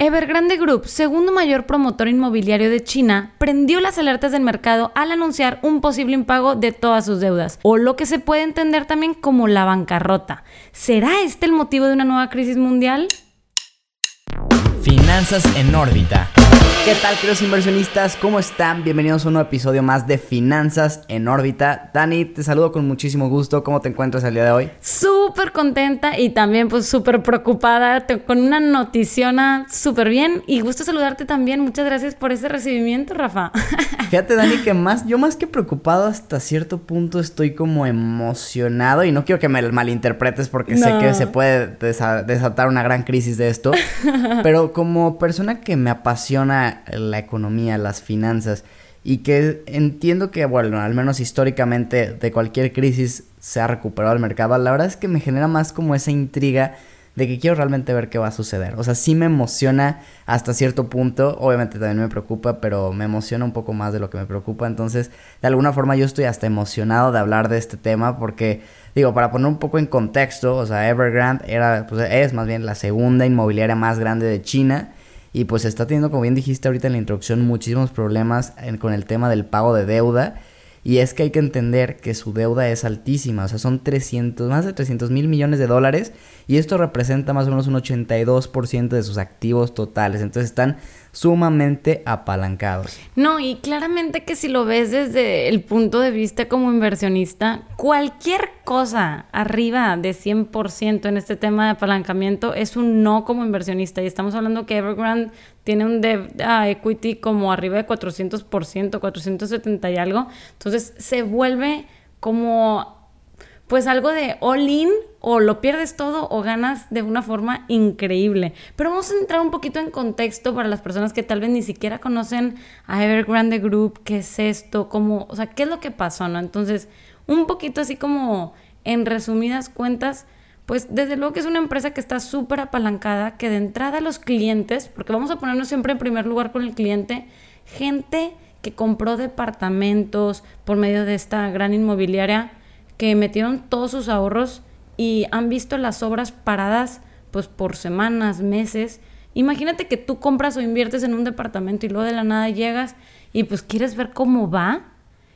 Evergrande Group, segundo mayor promotor inmobiliario de China, prendió las alertas del mercado al anunciar un posible impago de todas sus deudas, o lo que se puede entender también como la bancarrota. ¿Será este el motivo de una nueva crisis mundial? Finanzas en órbita. ¿Qué tal, queridos inversionistas? ¿Cómo están? Bienvenidos a un nuevo episodio más de Finanzas en órbita. Dani, te saludo con muchísimo gusto. ¿Cómo te encuentras el día de hoy? Súper contenta y también pues súper preocupada con una noticiona súper bien y gusto saludarte también. Muchas gracias por ese recibimiento, Rafa. Fíjate, Dani, que más, yo más que preocupado hasta cierto punto estoy como emocionado y no quiero que me malinterpretes porque sé que se puede desatar una gran crisis de esto, pero como persona que me apasiona la economía, las finanzas y que entiendo que, bueno, al menos históricamente de cualquier crisis se ha recuperado el mercado, la verdad es que me genera más como esa intriga de que quiero realmente ver qué va a suceder. O sea, sí me emociona hasta cierto punto, obviamente también me preocupa, pero me emociona un poco más de lo que me preocupa, entonces de alguna forma yo estoy hasta emocionado de hablar de este tema porque digo, para poner un poco en contexto, o sea, Evergrande era pues es más bien la segunda inmobiliaria más grande de China y pues está teniendo, como bien dijiste ahorita en la introducción, muchísimos problemas con el tema del pago de deuda. Y es que hay que entender que su deuda es altísima, o sea, son 300, más de 300 mil millones de dólares y esto representa más o menos un 82% de sus activos totales. Entonces están sumamente apalancados. No, y claramente que si lo ves desde el punto de vista como inversionista, cualquier cosa arriba de 100% en este tema de apalancamiento es un no como inversionista. Y estamos hablando que Evergrande tiene un debt equity como arriba de 400%, 470 y algo. Entonces se vuelve como pues algo de all in o lo pierdes todo o ganas de una forma increíble. Pero vamos a entrar un poquito en contexto para las personas que tal vez ni siquiera conocen a Evergrande Group, qué es esto, cómo, o sea, qué es lo que pasó, ¿no? Entonces, un poquito así como en resumidas cuentas, pues desde luego que es una empresa que está súper apalancada, que de entrada los clientes, porque vamos a ponernos siempre en primer lugar con el cliente, gente que compró departamentos por medio de esta gran inmobiliaria, que metieron todos sus ahorros y han visto las obras paradas pues por semanas, meses. Imagínate que tú compras o inviertes en un departamento y luego de la nada llegas y pues quieres ver cómo va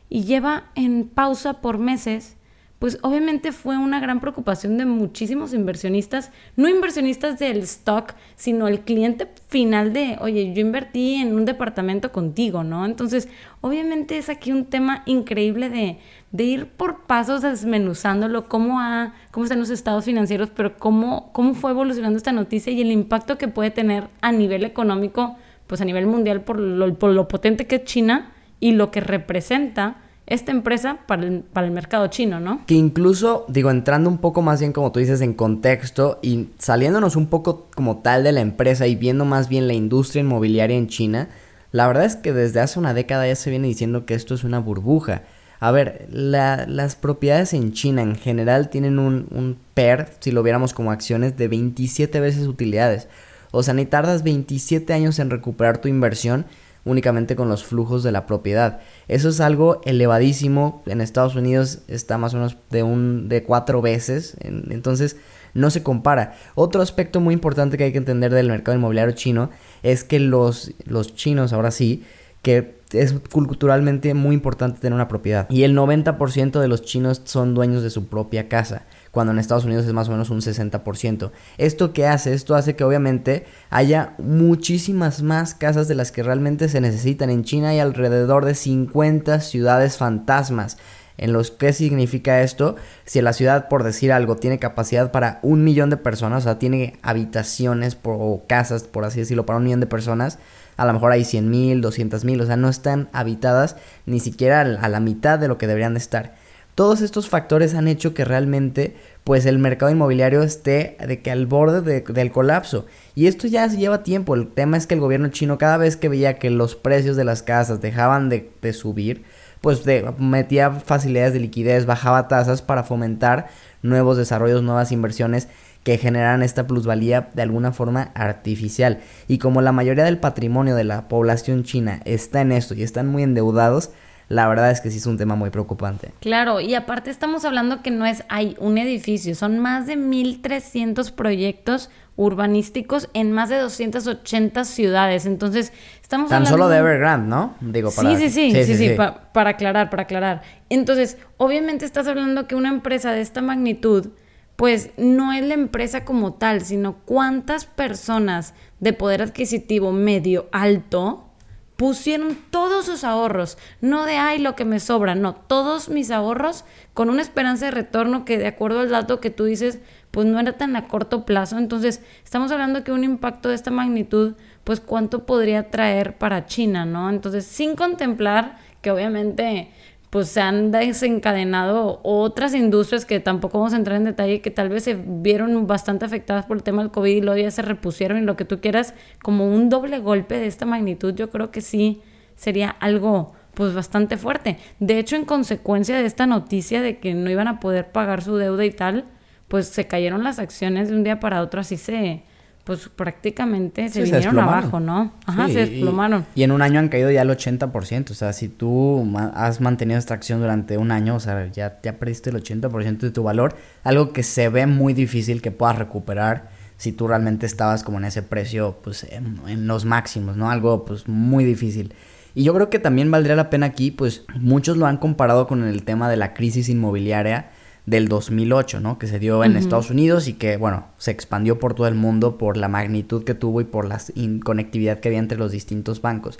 y lleva en pausa por meses pues obviamente fue una gran preocupación de muchísimos inversionistas, no inversionistas del stock, sino el cliente final de, oye, yo invertí en un departamento contigo, ¿no? Entonces, obviamente es aquí un tema increíble de, de ir por pasos desmenuzándolo, cómo, ha, cómo están los estados financieros, pero cómo, cómo fue evolucionando esta noticia y el impacto que puede tener a nivel económico, pues a nivel mundial por lo, por lo potente que es China y lo que representa esta empresa para el, mercado chino, ¿no? Que incluso, digo, entrando un poco más bien, como tú dices, en contexto y saliéndonos un poco como tal de la empresa y viendo más bien la industria inmobiliaria en China, la verdad es que desde hace una década ya se viene diciendo que esto es una burbuja. A ver, las propiedades en China en general tienen un PER, si lo viéramos como acciones, de 27 veces utilidades. O sea, ni tardas 27 años en recuperar tu inversión únicamente con los flujos de la propiedad. Eso es algo elevadísimo. En Estados Unidos está más o menos de un de cuatro veces. entonces no se compara. Otro aspecto muy importante que hay que entender del mercado inmobiliario chino es que los, los chinos ahora sí que es culturalmente muy importante tener una propiedad. Y el 90% de los chinos son dueños de su propia casa, cuando en Estados Unidos es más o menos un 60%. ¿Esto qué hace? Esto hace que obviamente haya muchísimas más casas de las que realmente se necesitan. En China hay alrededor de 50 ciudades fantasmas. En los que significa esto, si la ciudad, por decir algo, tiene capacidad para un millón de personas, o sea, tiene habitaciones o casas, por así decirlo, para un millón de personas, a lo mejor hay 100 mil, 200 mil, o sea, no están habitadas ni siquiera a la mitad de lo que deberían de estar. Todos estos factores han hecho que realmente pues el mercado inmobiliario esté de que al borde del colapso. Y esto ya lleva tiempo. El tema es que el gobierno chino cada vez que veía que los precios de las casas dejaban de, subir, pues metía facilidades de liquidez, bajaba tasas para fomentar nuevos desarrollos, nuevas inversiones que generan esta plusvalía de alguna forma artificial. Y como la mayoría del patrimonio de la población china está en esto y están muy endeudados, la verdad es que sí es un tema muy preocupante. Claro, y aparte estamos hablando que no es hay un edificio, son más de 1300 proyectos urbanísticos en más de 280 ciudades. Entonces, estamos Tan solo de Evergrande, ¿no? Digo, para... Sí, sí, sí, sí, sí, para aclarar, para aclarar. Entonces, obviamente estás hablando que una empresa de esta magnitud, pues no es la empresa como tal, sino cuántas personas de poder adquisitivo medio alto pusieron todos sus ahorros, no de ay lo que me sobra, no, todos mis ahorros con una esperanza de retorno que de acuerdo al dato que tú dices, pues no era tan a corto plazo. Entonces, estamos hablando que un impacto de esta magnitud, pues cuánto podría traer para China, ¿no? Entonces, sin contemplar que obviamente pues se han desencadenado otras industrias que tampoco vamos a entrar en detalle, que tal vez se vieron bastante afectadas por el tema del COVID y luego ya se repusieron y lo que tú quieras, como un doble golpe de esta magnitud, yo creo que sí sería algo pues bastante fuerte. De hecho, en consecuencia de esta noticia de que no iban a poder pagar su deuda y tal, pues se cayeron las acciones de un día para otro, así se, pues prácticamente se vinieron abajo, ¿no? Ajá, se desplomaron. Y, en un año han caído ya el 80%, o sea, si tú has mantenido esta acción durante un año, o sea, ya, ya perdiste el 80% de tu valor, algo que se ve muy difícil que puedas recuperar si tú realmente estabas como en ese precio, pues en, en los máximos, ¿no? Algo pues muy difícil. Y yo creo que también valdría la pena aquí, pues muchos lo han comparado con el tema de la crisis inmobiliaria del 2008, ¿no? Que se dio en Estados Unidos y que, bueno, se expandió por todo el mundo por la magnitud que tuvo y por la conectividad que había entre los distintos bancos.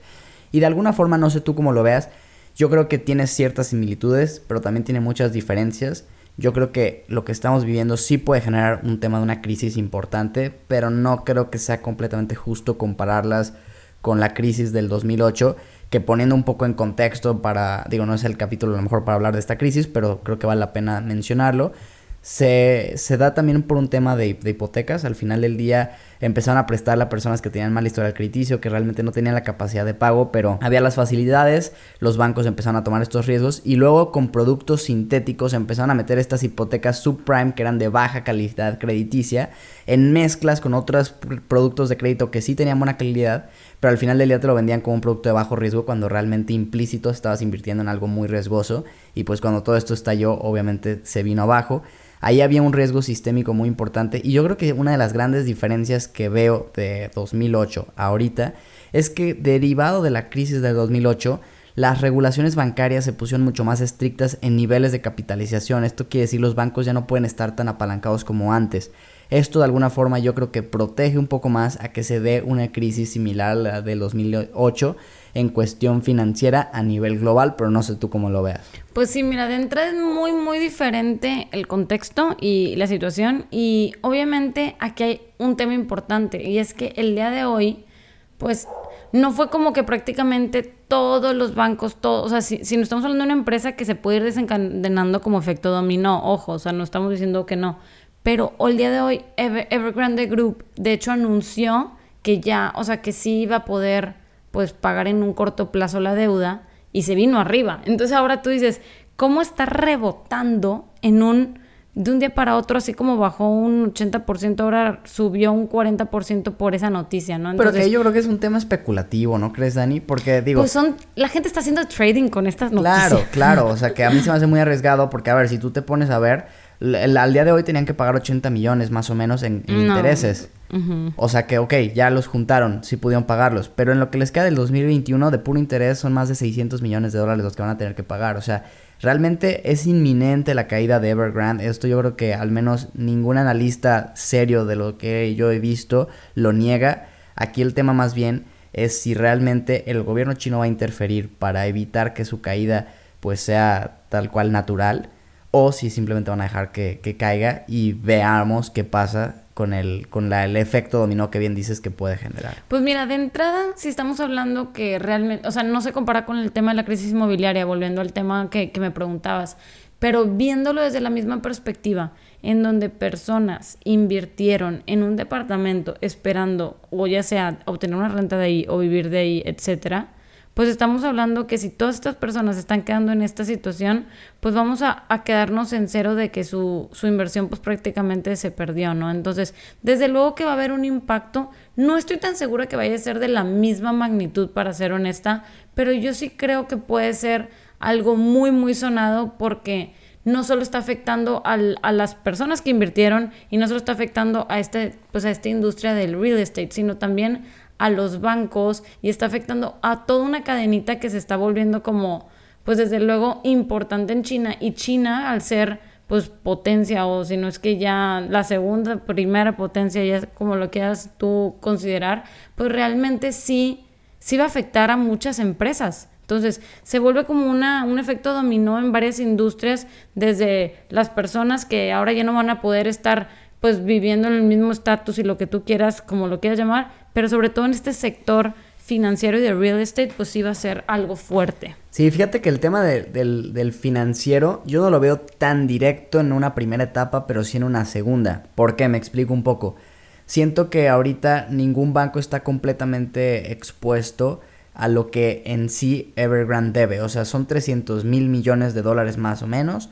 Y de alguna forma, no sé tú cómo lo veas, yo creo que tiene ciertas similitudes, pero también tiene muchas diferencias. Yo creo que lo que estamos viviendo sí puede generar un tema de una crisis importante, pero no creo que sea completamente justo compararlas con la crisis del 2008 que poniendo un poco en contexto para, digo, no es el capítulo a lo mejor para hablar de esta crisis, pero creo que vale la pena mencionarlo, se, se da también por un tema de, de, hipotecas. Al final del día empezaron a prestarle a personas que tenían mal historial crediticio, que realmente no tenían la capacidad de pago, pero había las facilidades, los bancos empezaron a tomar estos riesgos y luego con productos sintéticos empezaron a meter estas hipotecas subprime que eran de baja calidad crediticia en mezclas con otros productos de crédito que sí tenían buena calidad, pero al final del día te lo vendían como un producto de bajo riesgo cuando realmente implícito estabas invirtiendo en algo muy riesgoso y pues cuando todo esto estalló obviamente se vino abajo. Ahí había un riesgo sistémico muy importante y yo creo que una de las grandes diferencias que veo de 2008 a ahorita es que derivado de la crisis de 2008 las regulaciones bancarias se pusieron mucho más estrictas en niveles de capitalización. Esto quiere decir los bancos ya no pueden estar tan apalancados como antes. Esto de alguna forma yo creo que protege un poco más a que se dé una crisis similar a la del 2008 en cuestión financiera a nivel global, pero no sé tú cómo lo veas. Pues sí, mira, de entrada es muy, muy diferente el contexto y la situación y obviamente aquí hay un tema importante y es que el día de hoy, pues no fue como que prácticamente todos los bancos, todos, o sea, si, si no estamos hablando de una empresa que se puede ir desencadenando como efecto dominó, ojo, o sea, no estamos diciendo que no, pero el día de hoy Evergrande Group de hecho anunció que ya, o sea, que sí iba a poder pues pagar en un corto plazo la deuda y se vino arriba. Entonces ahora tú dices, ¿cómo está rebotando en un de un día para otro, así como bajó un 80%, ahora subió un 40% por esa noticia, ¿no? Pero que yo creo que es un tema especulativo, ¿no crees, Dani? Porque digo... Pues son... La gente está haciendo trading con estas noticias. Claro, claro. O sea, que a mí se me hace muy arriesgado porque, a ver, si tú te pones a ver al día de hoy tenían que pagar 80 millones más o menos en, intereses. O sea que, ok, ya los juntaron, sí pudieron pagarlos. Pero en lo que les queda del 2021, de puro interés, son más de 600 millones de dólares los que van a tener que pagar. O sea, realmente es inminente la caída de Evergrande. Esto yo creo que al menos ningún analista serio de lo que yo he visto lo niega. Aquí el tema más bien es si realmente el gobierno chino va a interferir para evitar que su caída pues sea tal cual natural o si simplemente van a dejar que, caiga y veamos qué pasa con el con la, el efecto dominó que bien dices que puede generar. Pues mira, de entrada, si estamos hablando que realmente, o sea, no se compara con el tema de la crisis inmobiliaria, volviendo al tema que, que me preguntabas, pero viéndolo desde la misma perspectiva, en donde personas invirtieron en un departamento esperando o ya sea obtener una renta de ahí o vivir de ahí, etcétera, pues estamos hablando que si todas estas personas están quedando en esta situación, pues vamos a, quedarnos en cero de que su, su, inversión pues prácticamente se perdió, ¿no? Entonces, desde luego que va a haber un impacto. No estoy tan segura que vaya a ser de la misma magnitud, para ser honesta, pero yo sí creo que puede ser algo muy, muy sonado porque no solo está afectando a las personas que invirtieron y no solo está afectando a, este, pues a esta industria del real estate, sino también a los bancos y está afectando a toda una cadenita que se está volviendo como, pues desde luego, importante en China. Y China, al ser pues potencia o si no es que ya la segunda, primera potencia, ya como lo quieras tú considerar, pues realmente sí, sí va a afectar a muchas empresas. Entonces, se vuelve como una, un efecto dominó en varias industrias, desde las personas que ahora ya no van a poder estar pues viviendo en el mismo estatus y lo que tú quieras, como lo quieras llamar, pero sobre todo en este sector financiero y de real estate, pues va a ser algo fuerte. Sí, fíjate que el tema del, del, financiero yo no lo veo tan directo en una primera etapa, pero sí en una segunda. ¿Por qué? Me explico un poco. Siento que ahorita ningún banco está completamente expuesto a lo que en sí Evergrande debe. O sea, son 300 mil millones de dólares más o menos.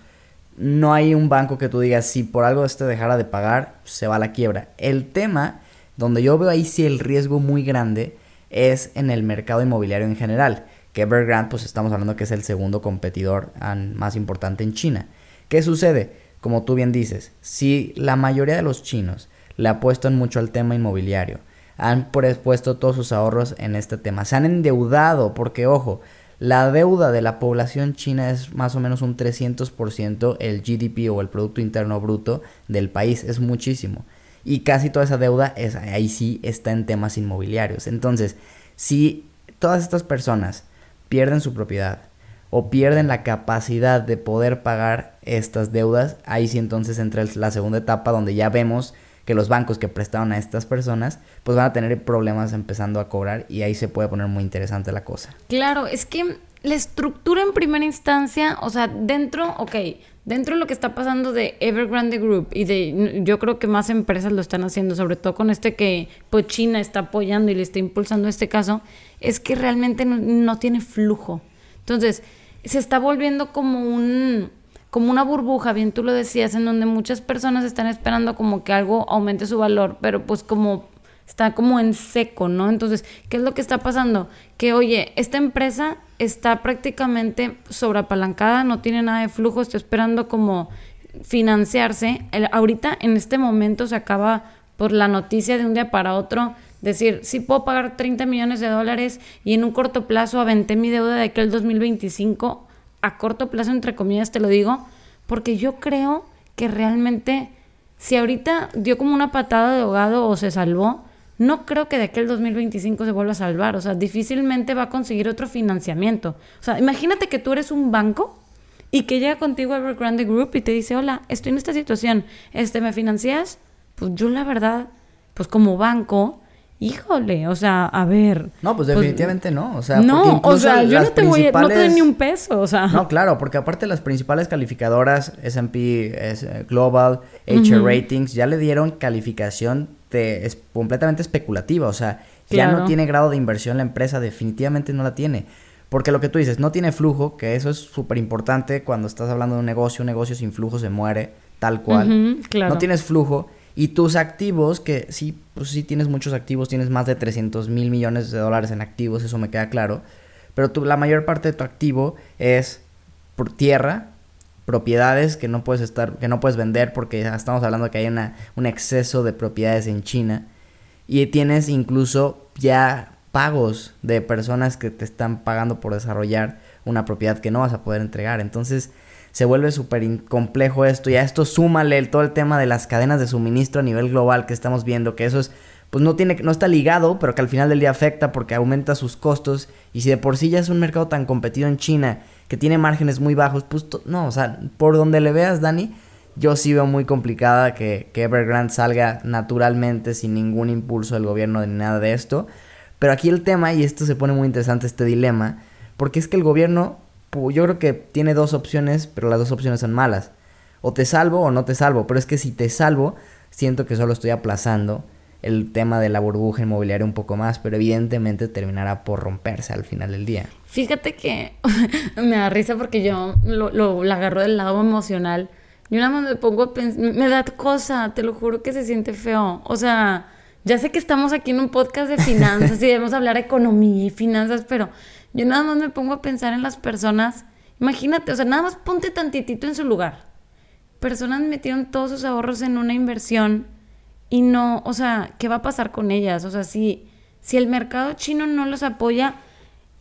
No hay un banco que tú digas, si por algo este dejara de pagar, se va a la quiebra. El tema, donde yo veo ahí sí el riesgo muy grande, es en el mercado inmobiliario en general. Que Evergrande, pues estamos hablando que es el segundo competidor más importante en China. ¿Qué sucede? Como tú bien dices, si la mayoría de los chinos le apuestan mucho al tema inmobiliario, han puesto todos sus ahorros en este tema. Se han endeudado porque, ojo, la deuda de la población china es más o menos un 300% el GDP o el Producto Interno Bruto del país. Es muchísimo. Y casi toda esa deuda es, ahí sí está en temas inmobiliarios. Entonces, si todas estas personas pierden su propiedad o pierden la capacidad de poder pagar estas deudas, ahí sí entonces entra la segunda etapa donde ya vemos que los bancos que prestaron a estas personas, pues van a tener problemas empezando a cobrar y ahí se puede poner muy interesante la cosa. Claro, es que la estructura en primera instancia, o sea, dentro, ok, dentro de lo que está pasando de Evergrande Group y de, yo creo que más empresas lo están haciendo, sobre todo con este que pues China está apoyando y le está impulsando este caso, es que realmente no tiene flujo. Entonces, se está volviendo como un, como una burbuja, bien tú lo decías, en donde muchas personas están esperando como que algo aumente su valor, pero pues como está como en seco, ¿no? Entonces, ¿qué es lo que está pasando? Que, oye, esta empresa está prácticamente sobreapalancada, no tiene nada de flujo, está esperando como financiarse. ahorita, en este momento, se acaba por la noticia de un día para otro decir, sí puedo pagar 30 millones de dólares y en un corto plazo aventé mi deuda de aquel 2025 a corto plazo, entre comillas, te lo digo, porque yo creo que realmente, si ahorita dio como una patada de ahogado o se salvó, no creo que de aquí al 2025 se vuelva a salvar. O sea, difícilmente va a conseguir otro financiamiento. O sea, imagínate que tú eres un banco y que llega contigo Evergrande Group y te dice, hola, estoy en esta situación, este, ¿me financias? Pues yo la verdad, pues como banco, híjole, o sea, a ver. No, pues, pues definitivamente no, o sea, no, o sea, yo no te voy, no te doy ni un peso, o sea. No, claro, porque aparte las principales calificadoras, S&P eh, Global, HR Ratings, ya le dieron calificación de, es completamente especulativa, o sea, ya no tiene grado de inversión la empresa, definitivamente no la tiene. Porque lo que tú dices, no tiene flujo, que eso es súper importante cuando estás hablando de un negocio, un negocio sin flujo se muere, tal cual. claro. No tienes flujo y tus activos, que sí, pues sí tienes muchos activos, tienes más de 300 mil millones de dólares en activos, eso me queda claro. Pero la mayor parte de tu activo es por tierra, propiedades que no puedes estar, que no puedes vender porque estamos hablando de que hay una, un exceso de propiedades en China. Y tienes incluso ya pagos de personas que te están pagando por desarrollar una propiedad que no vas a poder entregar. Entonces, se vuelve súper complejo esto y a esto súmale todo el tema de las cadenas de suministro a nivel global que estamos viendo, que eso es, pues no tiene, no está ligado, pero que al final del día afecta porque aumenta sus costos y si de por sí ya es un mercado tan competido en China que tiene márgenes muy bajos, pues no, o sea, por donde le veas, Dani, yo sí veo muy complicada que, que Evergrande salga naturalmente sin ningún impulso del gobierno ni nada de esto. Pero aquí el tema, y esto se pone muy interesante, este dilema, porque es que el gobierno yo creo que tiene dos opciones, pero las dos opciones son malas. O te salvo o no te salvo. Pero es que si te salvo, siento que solo estoy aplazando el tema de la burbuja inmobiliaria un poco más, pero evidentemente terminará por romperse al final del día. Fíjate que me da risa porque yo lo, lo, agarro del lado emocional. Yo nada más me pongo a pensar, me da cosa, te lo juro que se siente feo. O sea, ya sé que estamos aquí en un podcast de finanzas y debemos hablar de economía y finanzas, pero yo nada más me pongo a pensar en las personas Imagínate, o sea, nada más ponte tantitito en su lugar. Personas metieron todos sus ahorros en una inversión y no, o sea, ¿qué va a pasar con ellas? O sea, si, si el mercado chino no los apoya,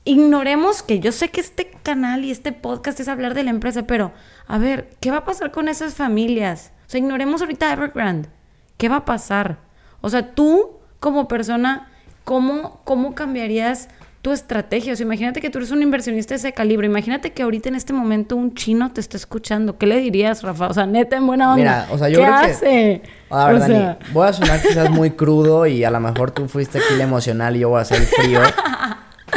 ignoremos que yo sé que este canal y este podcast es hablar de la empresa, pero a ver, ¿qué va a pasar con esas familias? O sea, ignoremos ahorita Evergrande. ¿Qué va a pasar? O sea, tú como persona, ¿cómo, cómo cambiarías tu estrategia? O sea, imagínate que tú eres un inversionista de ese calibre. Imagínate que ahorita en este momento un chino te está escuchando. ¿Qué le dirías, Rafa? O sea, neta, en buena onda. Mira, o sea, yo ¿Qué creo que- hace? A ver, O Dani, sea- voy a sonar quizás muy crudo y a lo mejor tú fuiste aquí el emocional y yo voy a ser frío.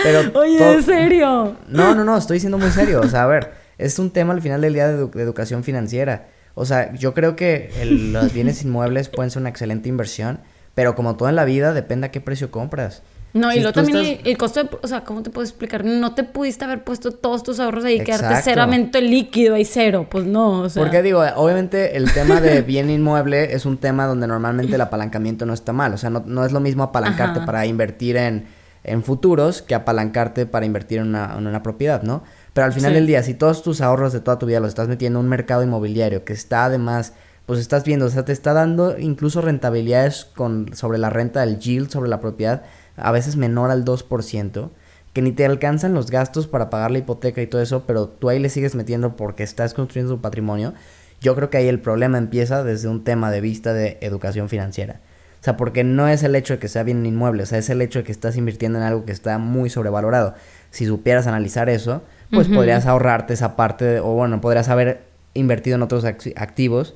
Pero Oye, ¿en serio? No, no, no, estoy siendo muy serio. O sea, a ver, es un tema al final del día de, edu- de educación financiera. O sea, yo creo que el- los bienes inmuebles pueden ser una excelente inversión, pero como todo en la vida, depende a qué precio compras. No, y luego también estás- el, costo de, o sea, ¿cómo te puedo explicar? No te pudiste haber puesto todos tus ahorros ahí y quedarte ceramente líquido ahí cero. Pues no, o sea. Porque digo, obviamente el tema de bien inmueble es un tema donde normalmente el apalancamiento no está mal. O sea, no, no es lo mismo apalancarte Ajá. para invertir en, en futuros que apalancarte para invertir en una, en una propiedad, ¿no? Pero al final Sí. del día, si todos tus ahorros de toda tu vida los estás metiendo en un mercado inmobiliario que está además, pues estás viendo, o sea, te está dando incluso rentabilidades con, sobre la renta, del yield sobre la propiedad, a veces menor al 2%, que ni te alcanzan los gastos para pagar la hipoteca y todo eso, pero tú ahí le sigues metiendo porque estás construyendo tu patrimonio. Yo creo que ahí el problema empieza desde un tema de vista de educación financiera. O sea, porque no es el hecho de que sea bien inmueble, o sea, es el hecho de que estás invirtiendo en algo que está muy sobrevalorado. Si supieras analizar eso, pues podrías ahorrarte esa parte, de- o bueno, podrías haber invertido en otros ac- activos,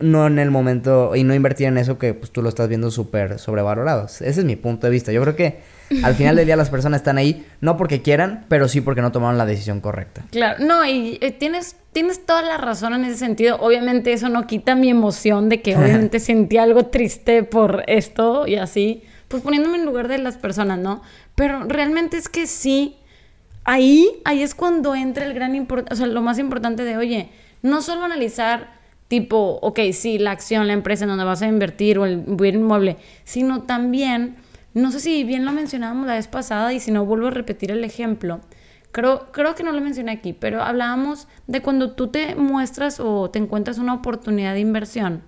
no en el momento, y no invertir en eso que pues tú lo estás viendo súper sobrevalorado. Ese es mi punto de vista. Yo creo que al final del día las personas están ahí, no porque quieran, pero sí porque no tomaron la decisión correcta. Claro, no, y eh, tienes, tienes toda la razón en ese sentido. Obviamente eso no quita mi emoción de que obviamente sentí algo triste por esto y así, pues poniéndome en lugar de las personas, ¿no? Pero realmente es que sí, ahí, ahí es cuando entra el gran o sea, lo más importante de, oye, no solo analizar tipo, ok, sí, la acción, la empresa en donde vas a invertir o el bien inmueble, sino también, no sé si bien lo mencionábamos la vez pasada y si no vuelvo a repetir el ejemplo, creo, creo que no lo mencioné aquí, pero hablábamos de cuando tú te muestras o te encuentras una oportunidad de inversión,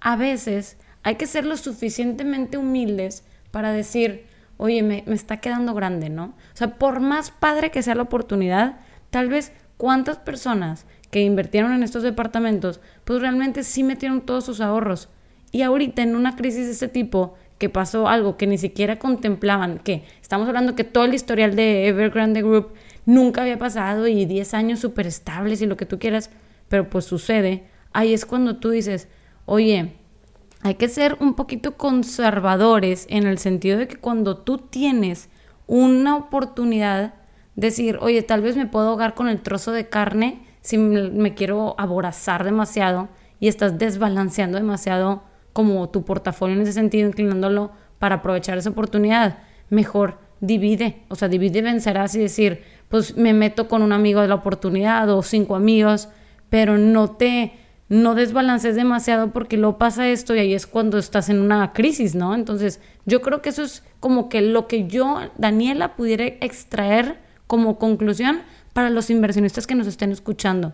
a veces hay que ser lo suficientemente humildes para decir, oye, me, me está quedando grande, ¿no? O sea, por más padre que sea la oportunidad, tal vez cuántas personas que invirtieron en estos departamentos, pues realmente sí metieron todos sus ahorros. Y ahorita en una crisis de este tipo, que pasó algo que ni siquiera contemplaban, que estamos hablando que todo el historial de Evergrande Group nunca había pasado y 10 años súper estables y lo que tú quieras, pero pues sucede, ahí es cuando tú dices, oye, hay que ser un poquito conservadores en el sentido de que cuando tú tienes una oportunidad, decir, oye, tal vez me puedo ahogar con el trozo de carne si me, quiero aborazar demasiado y estás desbalanceando demasiado como tu portafolio en ese sentido, inclinándolo para aprovechar esa oportunidad. Mejor divide, o sea, divide y vencerás y decir, pues me meto con un amigo de la oportunidad o cinco amigos, pero no te no desbalances demasiado porque luego pasa esto y ahí es cuando estás en una crisis, ¿no? Entonces, yo creo que eso es como que lo que yo, Daniela, pudiera extraer como conclusión para los inversionistas que nos estén escuchando.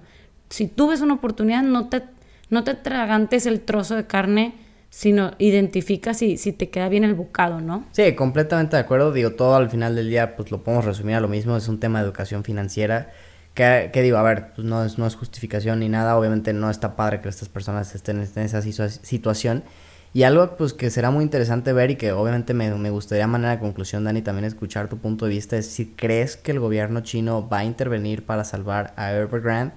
Si tú ves una oportunidad, no te, no te tragantes el trozo de carne, sino identifica si, si te queda bien el bocado, ¿no? Sí, completamente de acuerdo. Digo, todo al final del día, pues lo podemos resumir a lo mismo. Es un tema de educación financiera. Que, que digo, a ver, pues no es, no es justificación ni nada. Obviamente no está padre que estas personas estén en esa situa- situación. Y algo pues que será muy interesante ver y que obviamente me, me gustaría a manera conclusión, Dani, también escuchar tu punto de vista, es si crees que el gobierno chino va a intervenir para salvar a Evergrande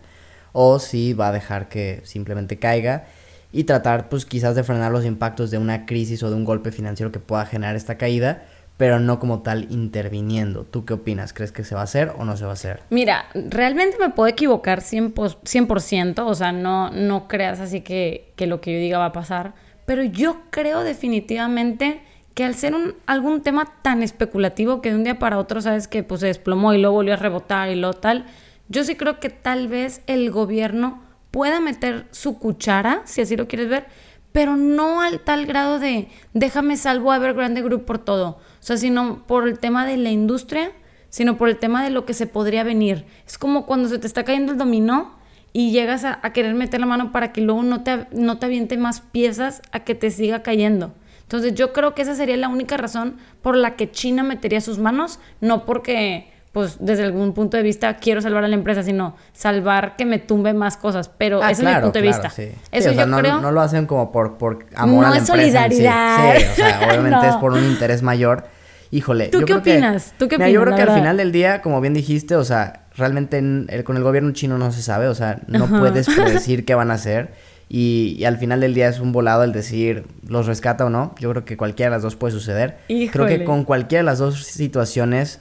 o si va a dejar que simplemente caiga y tratar pues quizás de frenar los impactos de una crisis o de un golpe financiero que pueda generar esta caída, pero no como tal interviniendo. ¿Tú qué opinas? ¿Crees que se va a hacer o no se va a hacer? Mira, realmente me puedo equivocar 100%, po- 100% o sea, no, no creas así que, que lo que yo diga va a pasar, pero yo creo definitivamente que al ser algún tema tan especulativo que de un día para otro sabes que pues se desplomó y luego volvió a rebotar y lo tal, yo sí creo que tal vez el gobierno pueda meter su cuchara, si así lo quieres ver, pero no al tal grado de déjame salvo a Evergrande Group por todo, o sea, sino por el tema de la industria, sino por el tema de lo que se podría venir. Es como cuando se te está cayendo el dominó y llegas a, querer meter la mano para que luego no te, no te aviente más piezas a que te siga cayendo. Entonces yo creo que esa sería la única razón por la que China metería sus manos, no porque pues desde algún punto de vista quiero salvar a la empresa, sino salvar que me tumbe más cosas. Pero ah, ese es mi punto de vista. Eso yo no, creo. No lo hacen como por, por amor a la empresa. solidaridad. Sí. o sea, obviamente es por un interés mayor. Híjole. ¿Tú qué opinas? ¿Tú qué opinas? yo creo que al final del día, como bien dijiste, o sea, realmente con el gobierno chino no se sabe, o sea, no puedes predecir qué van a hacer. Y, al final del día es un volado el decir los rescata o no. Yo creo que cualquiera de las dos puede suceder. Creo que con cualquiera de las dos situaciones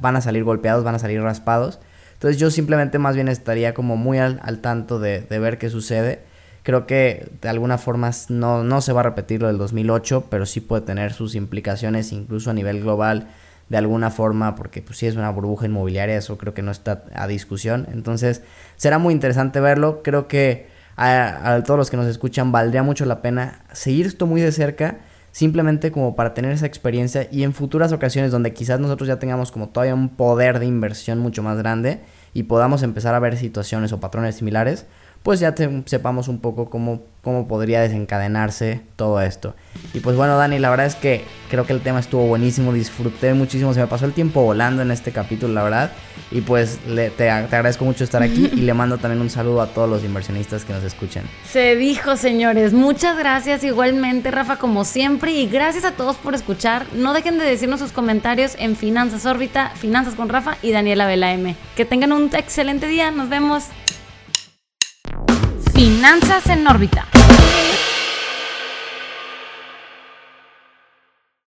van a salir golpeados, van a salir raspados. Entonces yo simplemente más bien estaría como muy al, tanto de, de, ver qué sucede. Creo que de alguna forma no, no se va a repetir lo del 2008, pero sí puede tener sus implicaciones incluso a nivel global de alguna forma, porque pues es una burbuja inmobiliaria, eso creo que no está a discusión. Entonces será muy interesante verlo. Creo que a, todos los que nos escuchan, valdría mucho la pena seguir esto muy de cerca, simplemente como para tener esa experiencia y en futuras ocasiones donde quizás nosotros ya tengamos como todavía un poder de inversión mucho más grande y podamos empezar a ver situaciones o patrones similares, pues ya sepamos un poco cómo, cómo podría desencadenarse todo esto. Y pues bueno, Dani, la verdad es que creo que el tema estuvo buenísimo, disfruté muchísimo, se me pasó el tiempo volando en este capítulo, la verdad. Y pues le, te, agradezco mucho estar aquí y le mando también un saludo a todos los inversionistas que nos escuchan. Se dijo, señores. Muchas gracias igualmente, Rafa, como siempre. Y gracias a todos por escuchar. No dejen de decirnos sus comentarios en Finanzas Órbita, Finanzas con Rafa y Daniela Vela M. Que tengan un excelente día. Nos vemos. Finanzas en órbita.